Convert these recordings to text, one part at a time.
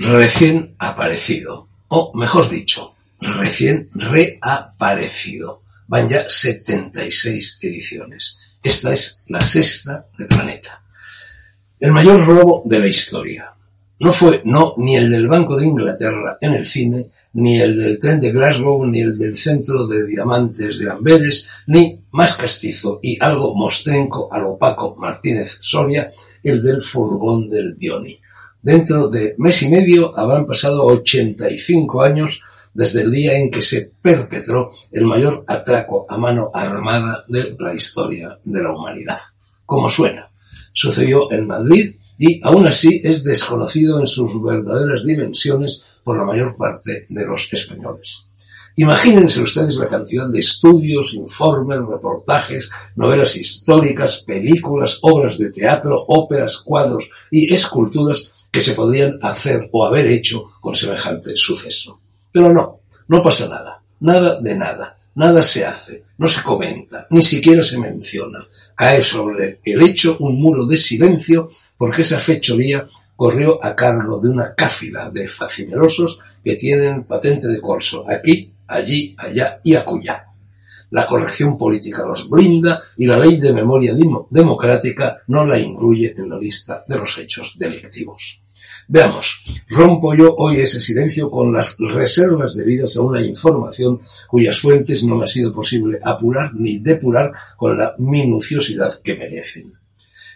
recién aparecido, o mejor dicho, recién reaparecido. Van ya 76 ediciones. Esta es la sexta de Planeta. El mayor robo de la historia. No fue, no, ni el del Banco de Inglaterra en el cine, ni el del tren de Glasgow, ni el del centro de diamantes de Amberes, ni, más castizo y algo mostrenco al opaco Martínez Soria, el del furgón del Dioni. Dentro de mes y medio habrán pasado 85 años desde el día en que se perpetró el mayor atraco a mano armada de la historia de la humanidad. Como suena, sucedió en Madrid y aún así es desconocido en sus verdaderas dimensiones por la mayor parte de los españoles. Imagínense ustedes la cantidad de estudios, informes, reportajes, novelas históricas, películas, obras de teatro, óperas, cuadros y esculturas que se podrían hacer o haber hecho con semejante suceso. Pero no, no pasa nada, nada de nada, nada se hace, no se comenta, ni siquiera se menciona. Cae sobre el hecho un muro de silencio porque esa fechoría corrió a cargo de una cáfila de facinerosos que tienen patente de corso aquí, allí, allá y acullá. La corrección política los blinda y la ley de memoria democrática no la incluye en la lista de los hechos delictivos. Veamos, rompo yo hoy ese silencio con las reservas debidas a una información cuyas fuentes no me ha sido posible apurar ni depurar con la minuciosidad que merecen.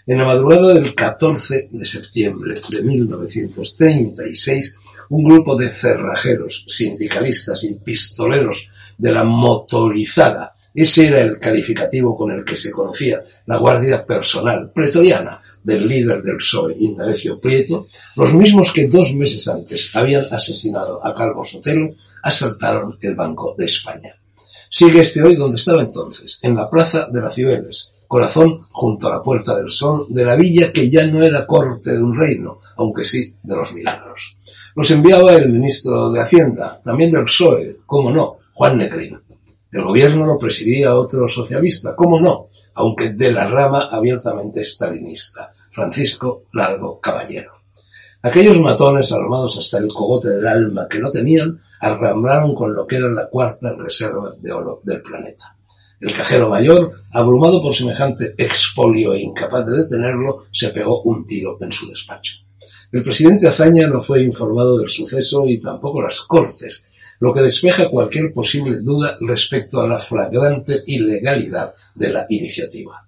En la madrugada del 14 de septiembre de 1936, un grupo de cerrajeros, sindicalistas y pistoleros de la motorizada, ese era el calificativo con el que se conocía la guardia personal pretoriana del líder del PSOE, Indalecio Prieto, los mismos que dos meses antes habían asesinado a Calvo Sotelo, asaltaron el Banco de España. Sigue este hoy donde estaba entonces, en la Plaza de las Cibeles, corazón junto a la Puerta del Sol de la villa que ya no era corte de un reino, aunque sí de los milagros. Los enviaba el ministro de Hacienda, también del PSOE, cómo no, Juan Negrín. El gobierno lo presidía otro socialista, cómo no, aunque de la rama abiertamente estalinista, Francisco Largo Caballero. Aquellos matones armados hasta el cogote del alma que no tenían, arramblaron con lo que era la cuarta reserva de oro del planeta. El cajero mayor, abrumado por semejante expolio e incapaz de detenerlo, se pegó un tiro en su despacho. El presidente Azaña no fue informado del suceso y tampoco las Cortes, lo que despeja cualquier posible duda respecto a la flagrante ilegalidad de la iniciativa.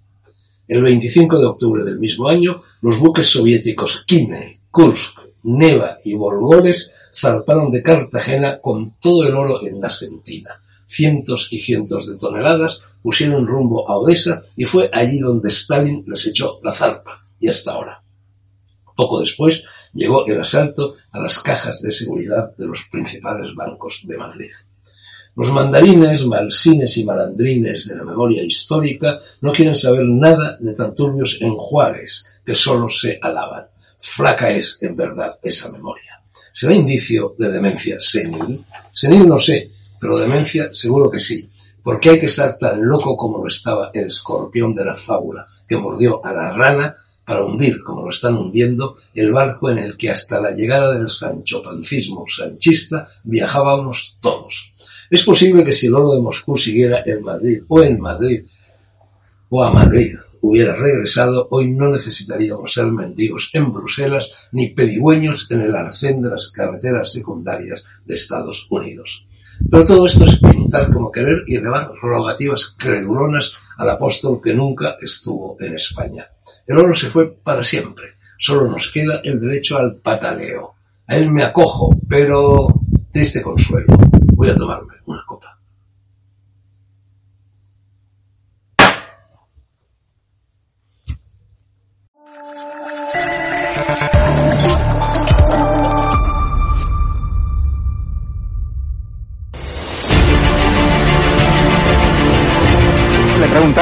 El 25 de octubre del mismo año, los buques soviéticos Kine, Kursk, Neva y Volgores zarparon de Cartagena con todo el oro en la sentina cientos y cientos de toneladas, pusieron rumbo a Odessa y fue allí donde Stalin les echó la zarpa, y hasta ahora. Poco después llegó el asalto a las cajas de seguridad de los principales bancos de Madrid. Los mandarines, malsines y malandrines de la memoria histórica no quieren saber nada de tan turbios enjuagues que solo se alaban. Flaca es, en verdad, esa memoria. ¿Será indicio de demencia senil? Senil no sé, pero demencia seguro que sí, porque hay que estar tan loco como lo estaba el escorpión de la fábula, que mordió a la rana para hundir, como lo están hundiendo, el barco en el que hasta la llegada del sanchopancismo sanchista viajábamos todos. Es posible que si el oro de Moscú siguiera en Madrid o en Madrid o a Madrid hubiera regresado, hoy no necesitaríamos ser mendigos en Bruselas ni pedigüeños en el arcén de las carreteras secundarias de Estados Unidos. Pero todo esto es pintar como querer y elevar rogativas credulonas al apóstol que nunca estuvo en España. El oro se fue para siempre. Solo nos queda el derecho al pataleo. A él me acojo, pero triste consuelo. Voy a tomarme una